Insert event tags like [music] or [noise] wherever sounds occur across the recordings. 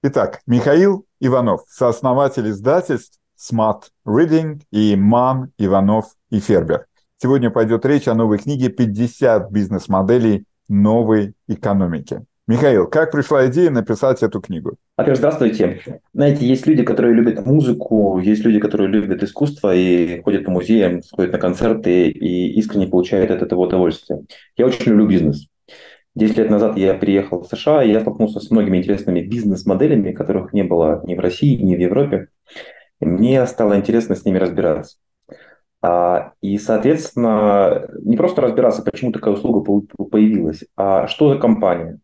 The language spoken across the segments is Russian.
Итак, Михаил Иванов, сооснователь издательств Smart Reading и Ман, Иванов и Фербер. Сегодня пойдет речь о новой книге «50 бизнес-моделей новой экономики». Михаил, как пришла идея написать эту книгу? Во-первых, здравствуйте. Знаете, есть люди, которые любят музыку, есть люди, которые любят искусство и ходят по музеям, ходят на концерты и искренне получают от этого удовольствие. Я очень люблю бизнес. Десять лет назад я приехал в США, и я столкнулся с многими интересными бизнес-моделями, которых не было ни в России, ни в Европе. И мне стало интересно с ними разбираться. А, и, соответственно, не просто разбираться, почему такая услуга появилась, а что за компания,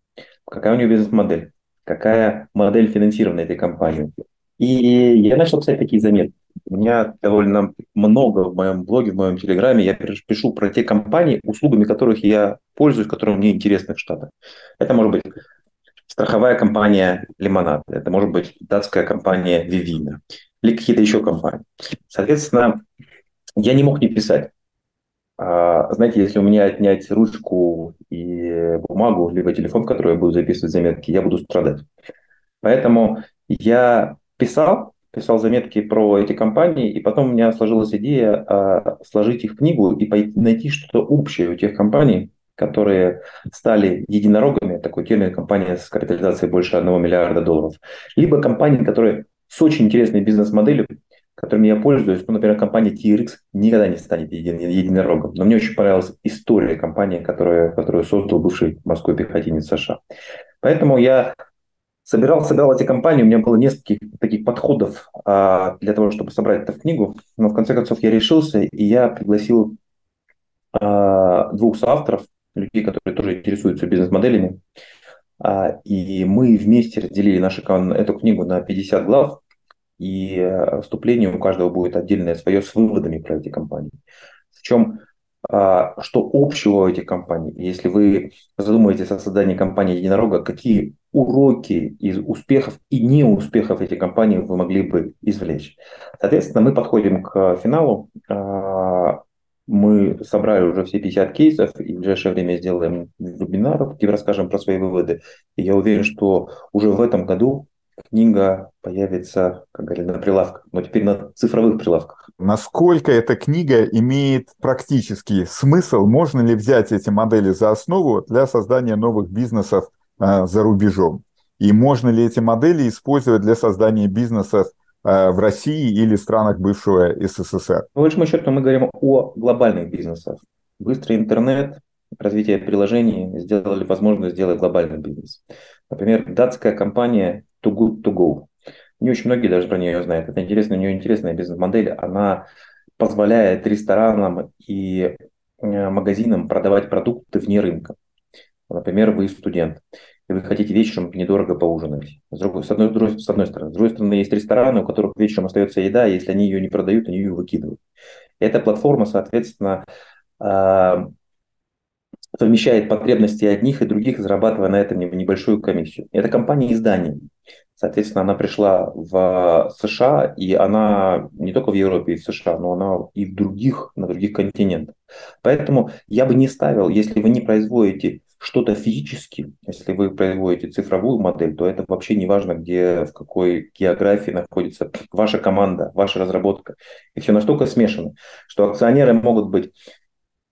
какая у нее бизнес-модель, какая модель финансирования этой компании. И я начал писать такие заметки. У меня довольно много в моем блоге, в моем телеграме. Я пишу про те компании, услугами которых я пользуюсь, которые мне интересны в Штатах. Это может быть страховая компания Лимонад, это может быть датская компания Вивина или какие-то еще компании. Соответственно, я не мог не писать. А, знаете, если у меня отнять ручку и бумагу, либо телефон, в который я буду записывать заметки, я буду страдать. Поэтому я писал, писал заметки про эти компании, и потом у меня сложилась идея а, сложить их в книгу и пойти, найти что-то общее у тех компаний, которые стали единорогами, такой термин компания с капитализацией больше 1 миллиарда долларов, либо компании, которые с очень интересной бизнес-моделью, которыми я пользуюсь. Ну, например, компания TRX никогда не станет един, единорогом. Но мне очень понравилась история компании, которая, которую создал бывший морской пехотинец США. Поэтому я собирал, собирал эти компании, у меня было несколько таких подходов а, для того, чтобы собрать это в книгу, но в конце концов я решился, и я пригласил а, двух соавторов, людей, которые тоже интересуются бизнес-моделями, а, и мы вместе разделили нашу, эту книгу на 50 глав, и а, вступление у каждого будет отдельное свое с выводами про эти компании. В чем что общего у этих компаний? Если вы задумаетесь о создании компании единорога, какие уроки из успехов и неуспехов этих компаний вы могли бы извлечь? Соответственно, мы подходим к финалу. А, мы собрали уже все 50 кейсов и в ближайшее время сделаем вебинар, где расскажем про свои выводы. И я уверен, что уже в этом году книга появится, как говорили, на прилавках, но теперь на цифровых прилавках. Насколько эта книга имеет практический смысл? Можно ли взять эти модели за основу для создания новых бизнесов э, за рубежом? И можно ли эти модели использовать для создания бизнесов э, в России или странах бывшего СССР? По большому счету мы говорим о глобальных бизнесах. Быстрый интернет, развитие приложений сделали возможность сделать глобальный бизнес. Например, датская компания Too Good To Go. Не очень многие даже про нее знают. Это интересно, у нее интересная бизнес-модель. Она позволяет ресторанам и э, магазинам продавать продукты вне рынка. Например, вы студент, и вы хотите вечером недорого поужинать. С, другой, с, одной, с одной стороны. С другой стороны, есть рестораны, у которых вечером остается еда, и если они ее не продают, они ее выкидывают. Эта платформа, соответственно, э, совмещает потребности одних и других, зарабатывая на этом небольшую комиссию. Это компания издания. Соответственно, она пришла в США, и она не только в Европе и в США, но она и в других, на других континентах. Поэтому я бы не ставил, если вы не производите что-то физически, если вы производите цифровую модель, то это вообще не важно, где, в какой географии находится ваша команда, ваша разработка. И все настолько смешано, что акционеры могут быть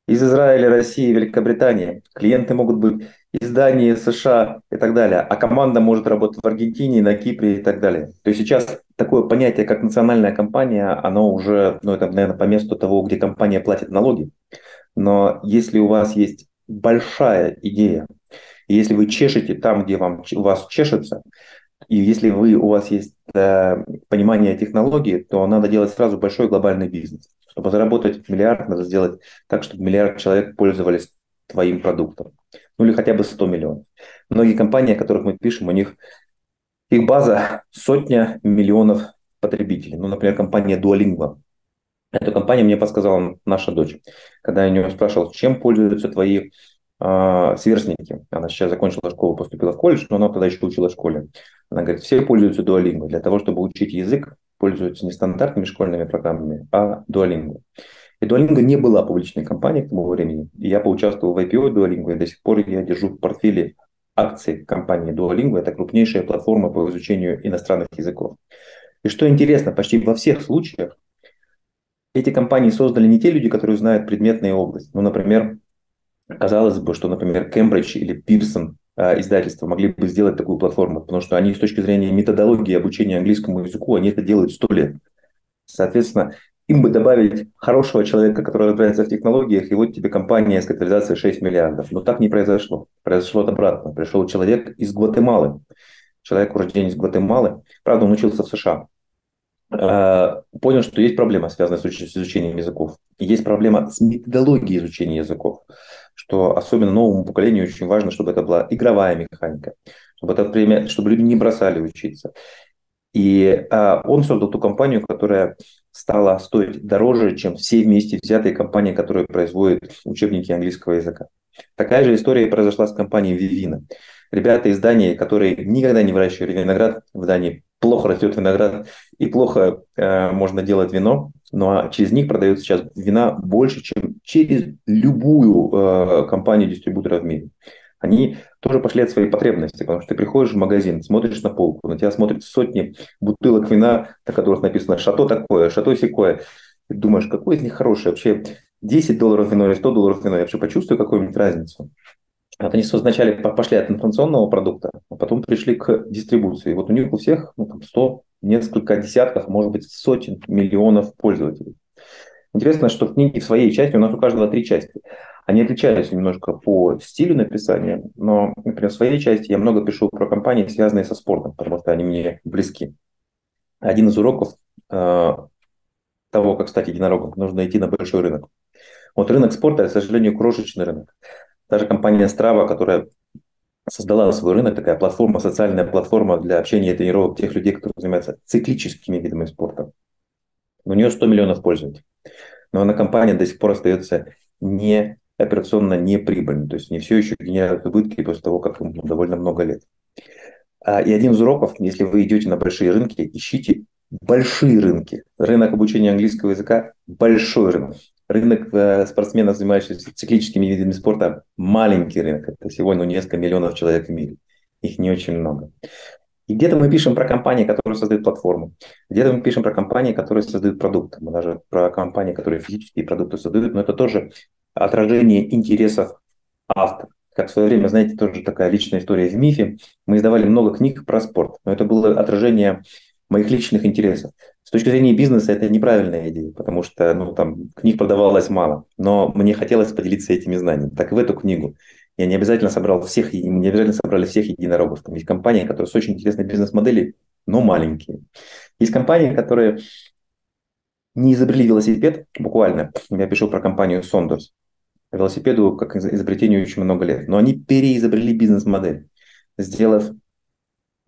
из Израиля, России, Великобритании. Клиенты могут быть из Дании, США и так далее. А команда может работать в Аргентине, на Кипре и так далее. То есть сейчас такое понятие, как национальная компания, оно уже, ну это, наверное, по месту того, где компания платит налоги. Но если у вас есть большая идея, и если вы чешете там, где вам, у вас чешется, и если вы, у вас есть э, понимание технологии, то надо делать сразу большой глобальный бизнес. Чтобы заработать миллиард, надо сделать так, чтобы миллиард человек пользовались твоим продуктом. Ну или хотя бы 100 миллионов. Многие компании, о которых мы пишем, у них их база сотня миллионов потребителей. Ну, например, компания Duolingo. Эту компанию мне подсказала наша дочь. Когда я у нее спрашивал, чем пользуются твои э, сверстники. Она сейчас закончила школу, поступила в колледж, но она тогда еще учила в школе. Она говорит, все пользуются Duolingo. Для того, чтобы учить язык, пользуются не стандартными школьными программами, а Duolingo. И Duolingo не была публичной компанией к тому времени. И я поучаствовал в IPO Duolingo, и до сих пор я держу в портфеле акции компании Duolingo. Это крупнейшая платформа по изучению иностранных языков. И что интересно, почти во всех случаях эти компании создали не те люди, которые знают предметные области. Ну, например, казалось бы, что, например, Кембридж или Пирсон а, издательства могли бы сделать такую платформу, потому что они с точки зрения методологии обучения английскому языку, они это делают сто лет. Соответственно, им бы добавить хорошего человека, который разбирается в технологиях, и вот тебе компания с капитализацией 6 миллиардов. Но так не произошло. Произошло обратно. Пришел человек из Гватемалы. Человек рожден из Гватемалы. Правда, он учился в США. А, понял, что есть проблема, связанная с изучением языков. Есть проблема с методологией изучения языков что особенно новому поколению очень важно, чтобы это была игровая механика, чтобы, это, чтобы люди не бросали учиться. И а, он создал ту компанию, которая стала стоить дороже, чем все вместе взятые компании, которые производят учебники английского языка. Такая же история произошла с компанией Vivino. Ребята из Дании, которые никогда не выращивали виноград, в Дании плохо растет виноград и плохо э, можно делать вино, но через них продается сейчас вина больше, чем через любую э, компанию-дистрибутора в мире. Они тоже пошли от своей потребности, потому что ты приходишь в магазин, смотришь на полку, на тебя смотрят сотни бутылок вина, на которых написано «шато такое», «шато секое». Ты думаешь, какой из них хороший? Вообще 10 долларов вино или 100 долларов вино, я вообще почувствую какую-нибудь разницу. Вот они вначале пошли от информационного продукта, а потом пришли к дистрибуции. Вот у них у всех ну, там 100, несколько десятков, может быть, сотен миллионов пользователей. Интересно, что в книге в своей части, у нас у каждого три части. Они отличаются немножко по стилю написания, но, например, в своей части я много пишу про компании, связанные со спортом, потому что они мне близки. Один из уроков э, того, как стать единорогом, нужно идти на большой рынок. Вот рынок спорта, к сожалению, крошечный рынок. Даже компания Strava, которая создала свой рынок, такая платформа, социальная платформа для общения и тренировок тех людей, которые занимаются циклическими видами спорта. У нее 100 миллионов пользователей. Но она компания до сих пор остается не операционно неприбыльной. То есть не все еще генерирует убытки после того, как им довольно много лет. А, и один из уроков, если вы идете на большие рынки, ищите большие рынки. Рынок обучения английского языка – большой рынок. Рынок э, спортсменов, занимающихся циклическими видами спорта – маленький рынок. Это всего ну, несколько миллионов человек в мире. Их не очень много. И где-то мы пишем про компании, которые создают платформу. Где-то мы пишем про компании, которые создают продукты. Мы даже про компании, которые физические продукты создают. Но это тоже отражение интересов автора. Как в свое время, знаете, тоже такая личная история в МИФе. Мы издавали много книг про спорт. Но это было отражение моих личных интересов. С точки зрения бизнеса это неправильная идея, потому что ну, там, книг продавалось мало, но мне хотелось поделиться этими знаниями. Так и в эту книгу я не обязательно собрал всех, не обязательно собрали всех единорогов. Там есть компании, которые с очень интересной бизнес-моделью, но маленькие. Есть компании, которые не изобрели велосипед, буквально. Я пишу про компанию Sonders. Велосипеду как изобретению очень много лет. Но они переизобрели бизнес-модель, сделав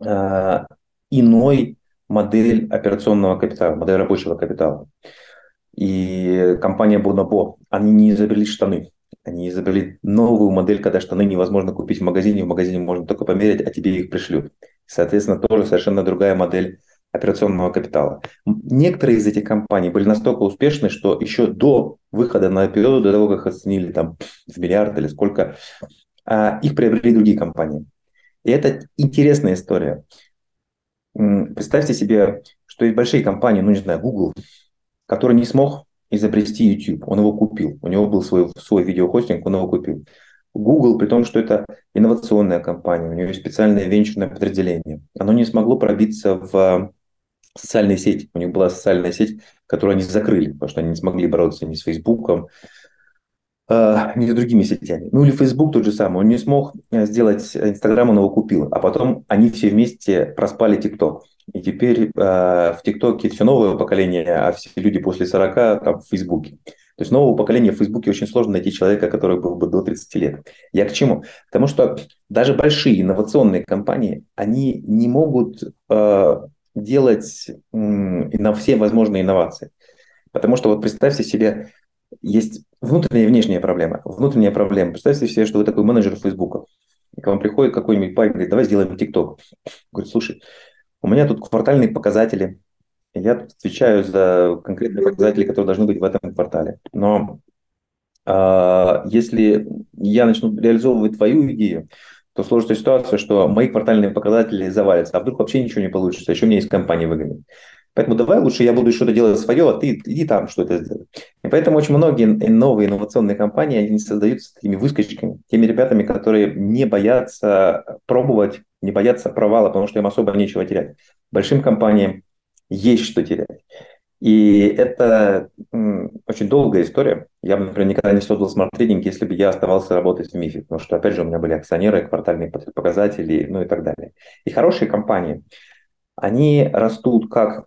э, иной модель операционного капитала, модель рабочего капитала. И компания Bonobo, они не изобрели штаны. Они изобрели новую модель, когда штаны невозможно купить в магазине, в магазине можно только померить, а тебе их пришлют. Соответственно, тоже совершенно другая модель операционного капитала. Некоторые из этих компаний были настолько успешны, что еще до выхода на IPO, до того, как оценили там в миллиард или сколько, а, их приобрели другие компании. И это интересная история. Представьте себе, что есть большие компании, ну не знаю, Google, который не смог изобрести YouTube, он его купил. У него был свой, свой видеохостинг, он его купил. Google, при том, что это инновационная компания, у нее есть специальное венчурное подразделение, оно не смогло пробиться в социальные сети. У них была социальная сеть, которую они закрыли, потому что они не смогли бороться ни с Фейсбуком, э, ни с другими сетями. Ну или Facebook тот же самый. Он не смог э, сделать Инстаграм, он его купил. А потом они все вместе проспали ТикТок. И теперь э, в ТикТоке все новое поколение, а все люди после 40 там, в Фейсбуке. То есть нового поколения в Фейсбуке очень сложно найти человека, который был бы до 30 лет. Я к чему? Потому что даже большие инновационные компании, они не могут э, делать на все возможные инновации. Потому что вот представьте себе, есть внутренняя и внешняя проблема. Внутренняя проблема. Представьте себе, что вы такой менеджер Фейсбука. И к вам приходит какой-нибудь парень, говорит, давай сделаем ТикТок. Говорит, слушай, у меня тут квартальные показатели. Я тут отвечаю за конкретные показатели, которые должны быть в этом квартале. Но э, если я начну реализовывать твою идею, то сложится ситуация, что мои квартальные показатели завалятся, а вдруг вообще ничего не получится, еще у меня есть компания выгодная. Поэтому давай лучше я буду что-то делать свое, а ты иди там что-то сделай. И поэтому очень многие новые инновационные компании, они создаются такими выскочками, теми ребятами, которые не боятся пробовать, не боятся провала, потому что им особо нечего терять. Большим компаниям есть что терять. И это очень долгая история. Я бы, например, никогда не создал Smart Reading, если бы я оставался работать в МИФе, потому что, опять же, у меня были акционеры, квартальные показатели, ну и так далее. И хорошие компании, они растут как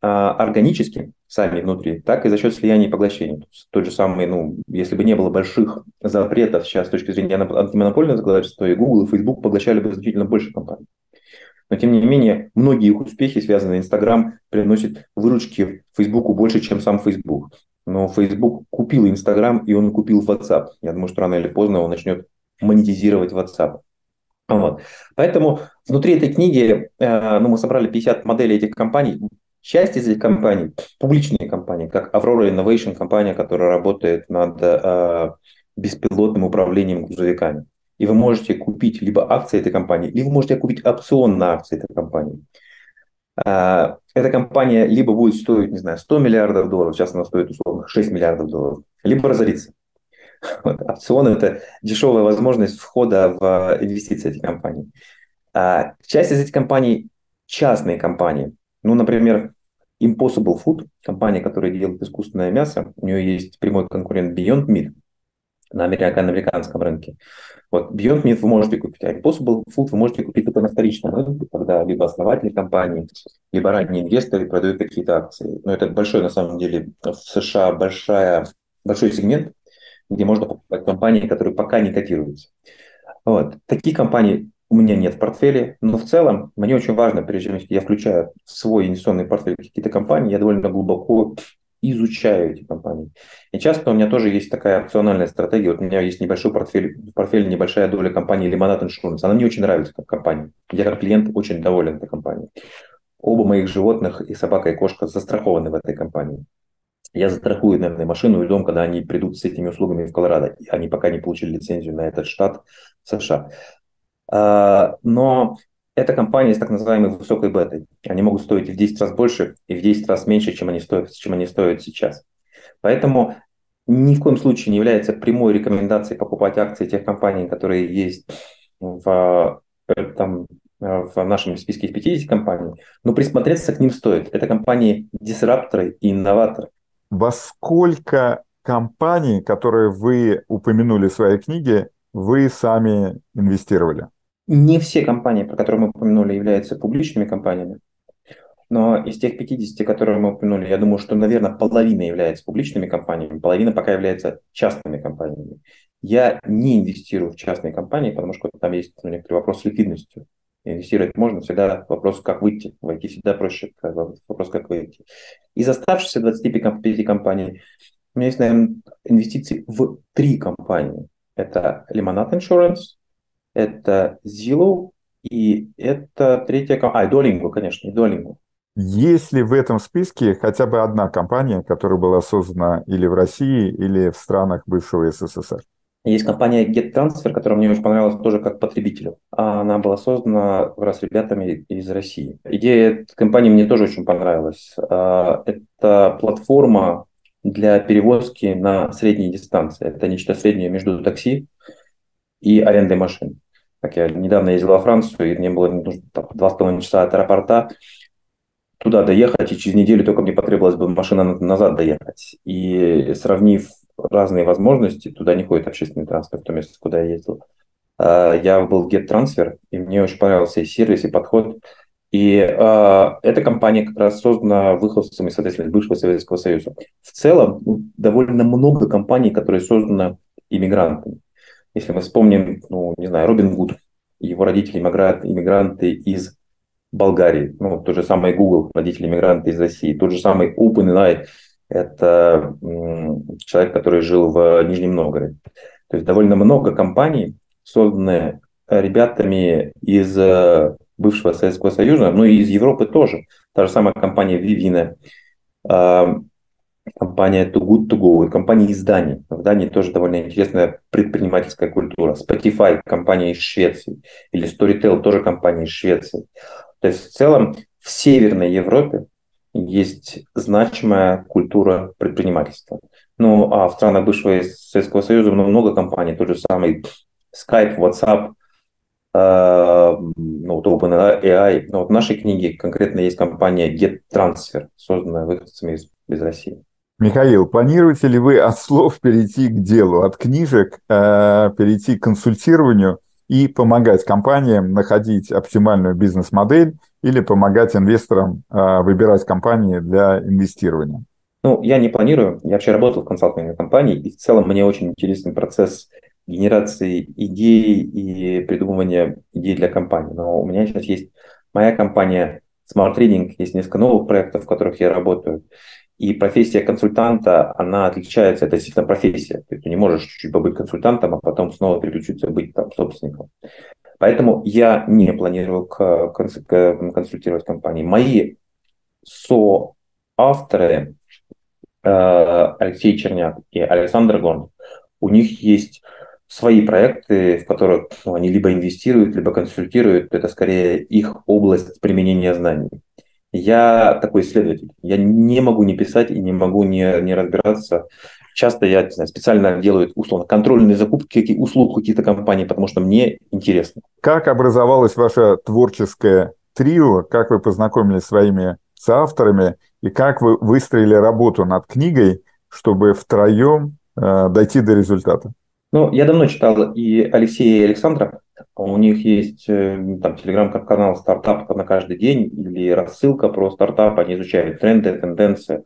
а, органически сами внутри, так и за счет слияния и поглощения. Тот же самый, ну, если бы не было больших запретов сейчас с точки зрения антимонопольного законодательства, и Google, и Facebook поглощали бы значительно больше компаний. Но тем не менее, многие их успехи, связанные Instagram, приносят выручки Фейсбуку больше, чем сам Facebook. Но Facebook купил Instagram, и он купил WhatsApp. Я думаю, что рано или поздно он начнет монетизировать WhatsApp. Вот. Поэтому внутри этой книги э, ну, мы собрали 50 моделей этих компаний. Часть из этих компаний публичные компании, как Aurora Innovation, компания, которая работает над э, беспилотным управлением грузовиками и вы можете купить либо акции этой компании, либо вы можете купить опцион на акции этой компании. А, эта компания либо будет стоить, не знаю, 100 миллиардов долларов, сейчас она стоит условно 6 миллиардов долларов, либо разориться. [laughs] Вот. Опцион – это дешевая возможность входа в инвестиции этой компании. А часть из этих компаний – частные компании. Ну, например, Impossible Food, компания, которая делает искусственное мясо, у нее есть прямой конкурент Beyond Meat на американском рынке. Вот Beyond Meat вы можете купить, а Impossible Food вы можете купить только на вторичном рынке, когда либо основатели компании, либо ранние инвесторы продают какие-то акции. Но это большой, на самом деле, в США большая, большой сегмент, где можно покупать компании, которые пока не котируются. Вот. Такие компании у меня нет в портфеле, но в целом мне очень важно, прежде чем я включаю в свой инвестиционный портфель какие-то компании, я довольно глубоко изучаю эти компании. И часто у меня тоже есть такая опциональная стратегия. Вот у меня есть небольшой портфель, в портфеле небольшая доля компании Lemonade Insurance. Она мне очень нравится как компания. Я как клиент очень доволен этой компанией. Оба моих животных, и собака, и кошка, застрахованы в этой компании. Я застрахую, наверное, машину и дом, когда они придут с этими услугами в Колорадо. Они пока не получили лицензию на этот штат США. А, но эта компания с так называемой высокой бетой. Они могут стоить в 10 раз больше, и в 10 раз меньше, чем они стоят, чем они стоят сейчас. Поэтому ни в коем случае не является прямой рекомендацией покупать акции тех компаний, которые есть в, э, там, в нашем списке из 50 компаний, но присмотреться к ним стоит. Это компании дисрапторы и инноваторы. Во сколько компаний, которые вы упомянули в своей книге, вы сами инвестировали? Не все компании, про которые мы упомянули, являются публичными компаниями. Но из тех 50, которые мы упомянули, я думаю, что, наверное, половина является публичными компаниями, половина пока является частными компаниями. Я не инвестирую в частные компании, потому что там есть ну, некоторый вопрос с ликвидностью. Инвестировать можно, всегда вопрос, как выйти. Войти всегда проще, вопрос, как выйти. Из оставшихся 25 компаний у меня есть, наверное, инвестиции в три компании. Это Lemonade Insurance, это Zillow, и это третья компания, а, Duolingo, конечно, и Duolingo. Есть ли в этом списке хотя бы одна компания, которая была создана или в России, или в странах бывшего СССР? Есть компания GetTransfer, которая мне очень понравилась тоже как потребителю. Она была создана как раз ребятами из России. Идея этой компании мне тоже очень понравилась. А, это платформа для перевозки на средние дистанции. Это нечто среднее между такси и арендой машин. Как я недавно ездил во Францию, и мне было нужно там, два с половиной часа от аэропорта туда доехать, и через неделю только мне потребовалась бы машина назад доехать. И сравнив разные возможности, туда не ходит общественный транспорт, то место, куда я ездил. А, я был GetTransfer, и мне очень понравился и сервис, и подход. И э, эта компания как раз создана выходцами, соответственно, бывшего Советского Союза. В целом, ну, довольно много компаний, которые созданы иммигрантами. Если мы вспомним, ну, не знаю, Робин Гуд, его родители иммигранты, иммигранты из Болгарии, ну, тот же самый Google, родители иммигранты из России, тот же самый OpenAI, это человек, который жил в Нижнем Новгороде. То есть довольно много компаний, созданные ребятами из э, бывшего Советского Союза, но и из Европы тоже. Та же самая компания Vivina, компания Too Good To Go, компания из Дании. В Дании тоже довольно интересная предпринимательская культура. Spotify, компания из Швеции. Или Storytel, тоже компания из Швеции. То есть в целом в Северной Европе есть значимая культура предпринимательства. Ну, а в странах бывшего Советского Союза много компаний, тот же самый Skype, WhatsApp, э, ну, вот OpenAI. Но вот в нашей книге конкретно есть компания GetTransfer, созданная выходцами из, из России. Михаил, планируете ли вы от слов перейти к делу, от книжек э, перейти к консультированию и помогать компаниям находить оптимальную бизнес-модель или помогать инвесторам э, выбирать компании для инвестирования? Ну, я не планирую. Я вообще работал в консалтинговой компании, и в целом мне очень интересный процесс генерации идей и придумывания идей для компании. Но у меня сейчас есть моя компания Smart Reading, есть несколько новых проектов, в которых я работаю. И профессия консультанта, она отличается, это действительно профессия. То есть ты не можешь чуть-чуть побыть консультантом, а потом снова переключиться быть там собственником. Поэтому я не планирую консультировать компании. Мои соавторы э, Алексей Черняк и Александр Гон, у них есть свои проекты, в которых ну, они либо инвестируют, либо консультируют. Это скорее их область применения знаний. Я такой исследователь. Я не могу не писать и не могу не, не разбираться. Часто я не знаю, специально делаю условно контрольные закупки какие, услуг каких-то компаний, потому что мне интересно. Как образовалось ваше творческое трио? Как вы познакомились с своими соавторами? И как вы выстроили работу над книгой, чтобы втроем э, дойти до результата? Ну, я давно читал и Алексея и Александра. У них есть э, там телеграм-канал «Стартап на каждый день» или рассылка про стартап. Они изучают тренды, тенденции.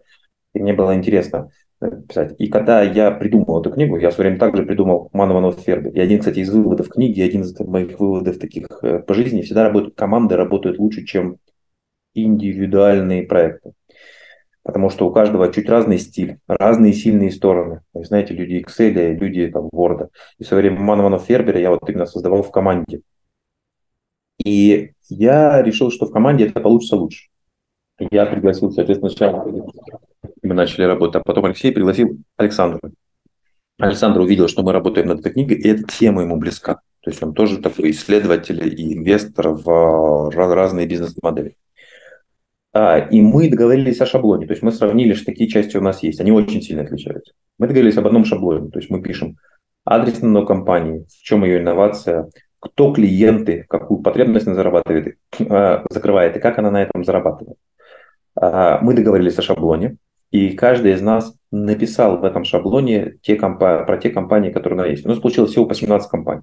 И мне было интересно э, писать. И когда я придумал эту книгу, я в свое время также придумал Манованов Фербер. И один, кстати, из выводов книги, один из моих выводов таких э, по жизни, всегда работают команды, работают лучше, чем индивидуальные проекты потому что у каждого чуть разный стиль, разные сильные стороны. Знаете, люди Excel, люди там, Word. И в свое Манованов Фербера я вот именно создавал в команде. И я решил, что в команде это получится лучше. Я пригласил, соответственно, сначала мы начали работать, а потом Алексей пригласил Александра. Александр увидел, что мы работаем над этой книгой, и эта тема ему близка. То есть он тоже такой исследователь и инвестор в разные бизнес-модели. А, и мы договорились о шаблоне. То есть мы сравнили, что такие части у нас есть. Они очень сильно отличаются. Мы договорились об одном шаблоне. То есть мы пишем адрес на компании, в чем ее инновация, кто клиенты, какую потребность она зарабатывает, э, [clears throat] закрывает и как она на этом зарабатывает. А, мы договорились о шаблоне, и каждый из нас написал в этом шаблоне те компа- про те компании, которые у нас есть. У нас получилось всего 18 компаний.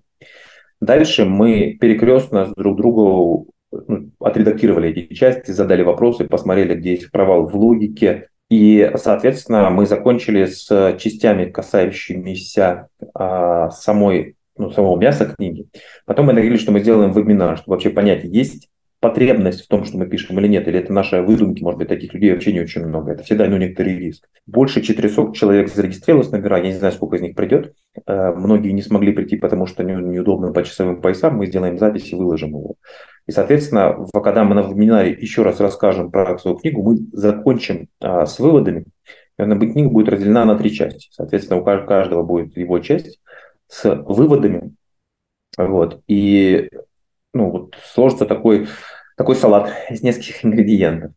Дальше мы перекрестно друг другу отредактировали эти части, задали вопросы, посмотрели, где есть провал в логике. И, соответственно, мы закончили с частями, касающимися а, самой, ну, самого мяса книги. Потом мы договорились, что мы сделаем вебинар, чтобы вообще понять, есть потребность в том, что мы пишем или нет, или это наши выдумки, может быть, таких людей вообще не очень много. Это всегда ну, некоторый риск. Больше 400 человек зарегистрировалось на вебинар, я не знаю, сколько из них придет. Э, многие не смогли прийти, потому что неудобно по часовым поясам. Мы сделаем запись и выложим его. И, соответственно, когда мы на вебинаре еще раз расскажем про свою книгу, мы закончим а, с выводами. И она, книга будет разделена на три части. Соответственно, у каждого будет его часть с выводами. Вот. И ну, вот сложится такой, такой салат из нескольких ингредиентов.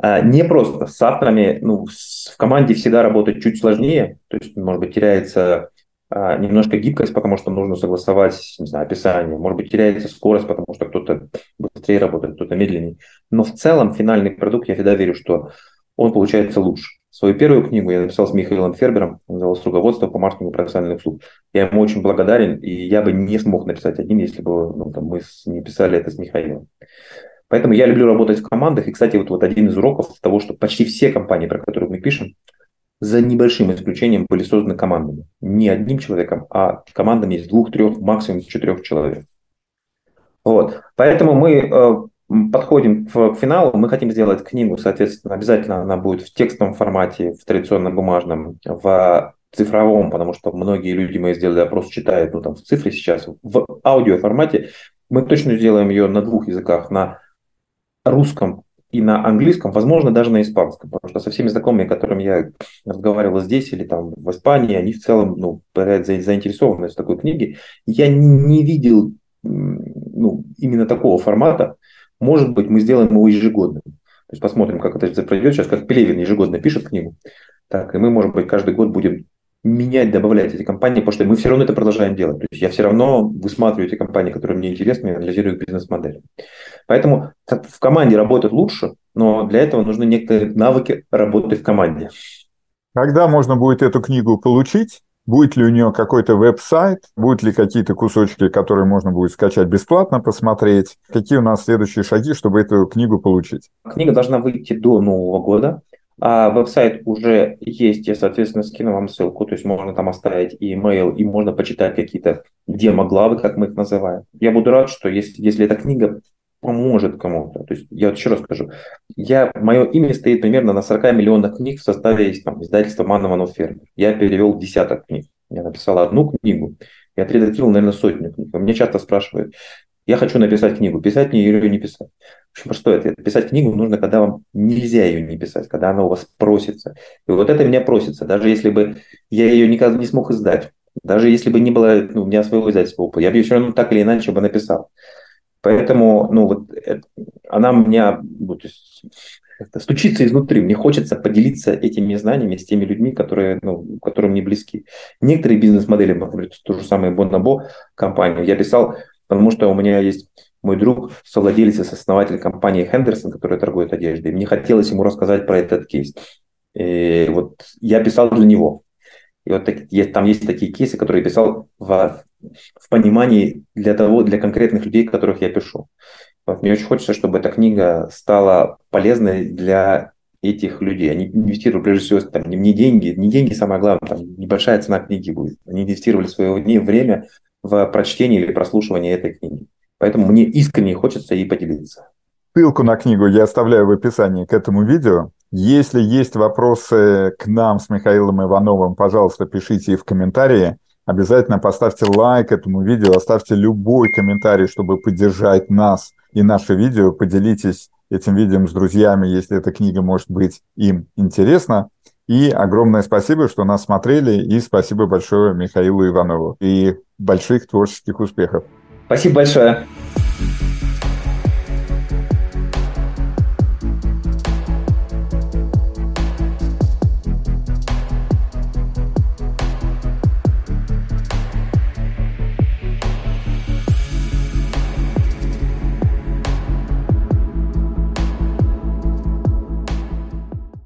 А, не просто с авторами, ну, в команде всегда работать чуть сложнее, то есть, может быть, теряется немножко гибкость, потому что нужно согласовать не знаю, описание, может быть, теряется скорость, потому что кто-то быстрее работает, кто-то медленнее. Но в целом финальный продукт, я всегда верю, что он получается лучше. Свою первую книгу я написал с Михаилом Фербером, называлась «Руководство по маркетингу профессиональных услуг». Я ему очень благодарен, и я бы не смог написать один, если бы ну, там, мы не писали это с Михаилом. Поэтому я люблю работать в командах. И, кстати, вот, вот один из уроков того, что почти все компании, про которые мы пишем, за небольшим исключением были созданы командами. Не одним человеком, а командами из двух, трех, максимум из четырех человек. Вот. Поэтому мы э, подходим к, финалу. Мы хотим сделать книгу, соответственно, обязательно она будет в текстовом формате, в традиционном бумажном, в цифровом, потому что многие люди, мы сделали опрос, читают ну, там, в цифре сейчас, в аудио формате. Мы точно сделаем ее на двух языках, на русском и на английском, возможно, даже на испанском, потому что со всеми знакомыми, которыми я разговаривал здесь или там в Испании, они в целом ну, заинтересованы в такой книге. Я не, не видел ну, именно такого формата. Может быть, мы сделаем его ежегодным. То есть посмотрим, как это пройдет. Сейчас как Пелевин ежегодно пишет книгу. Так, и мы, может быть, каждый год будем менять, добавлять эти компании, потому что мы все равно это продолжаем делать. То есть я все равно высматриваю эти компании, которые мне интересны, и анализирую их бизнес-модель. Поэтому в команде работать лучше, но для этого нужны некоторые навыки работы в команде. Когда можно будет эту книгу получить? Будет ли у нее какой-то веб-сайт? Будут ли какие-то кусочки, которые можно будет скачать бесплатно, посмотреть? Какие у нас следующие шаги, чтобы эту книгу получить? Книга должна выйти до Нового года. А веб-сайт уже есть, я, соответственно, скину вам ссылку, то есть можно там оставить и email, и можно почитать какие-то демо-главы, как мы их называем. Я буду рад, что если, если эта книга поможет кому-то. То есть я вот еще раз скажу, я, мое имя стоит примерно на 40 миллионах книг в составе там, издательства Манова Фермер. Я перевел десяток книг. Я написал одну книгу, я отредактировал, наверное, сотню книг. Мне часто спрашивают, я хочу написать книгу, писать мне или не писать. Очень простой ответ. Писать книгу нужно, когда вам нельзя ее не писать, когда она у вас просится. И вот это меня просится. Даже если бы я ее никогда не смог издать, даже если бы не было ну, у меня своего издательства опыта, я бы ее все равно так или иначе бы написал. Поэтому, ну, вот это, она меня ну, то есть, стучится изнутри. Мне хочется поделиться этими знаниями с теми людьми, которые, ну, которые мне близки. Некоторые бизнес-модели, например, то же самое Боннабо компанию, я писал Потому что у меня есть мой друг, совладелец и основатель компании Хендерсон, которая торгует одеждой. Мне хотелось ему рассказать про этот кейс. И вот я писал для него. И вот так, есть, там есть такие кейсы, которые я писал в, в понимании для того, для конкретных людей, которых я пишу. Вот, мне очень хочется, чтобы эта книга стала полезной для этих людей. Они инвестировали, прежде всего, там, не деньги, не деньги самое главное, там, небольшая цена книги будет. Они инвестировали свое время в прочтении или прослушивании этой книги. Поэтому мне искренне хочется ей поделиться. Ссылку на книгу я оставляю в описании к этому видео. Если есть вопросы к нам с Михаилом Ивановым, пожалуйста, пишите их в комментарии. Обязательно поставьте лайк этому видео, оставьте любой комментарий, чтобы поддержать нас и наше видео. Поделитесь этим видео с друзьями, если эта книга может быть им интересна. И огромное спасибо, что нас смотрели, и спасибо большое Михаилу Иванову. И больших творческих успехов. Спасибо большое.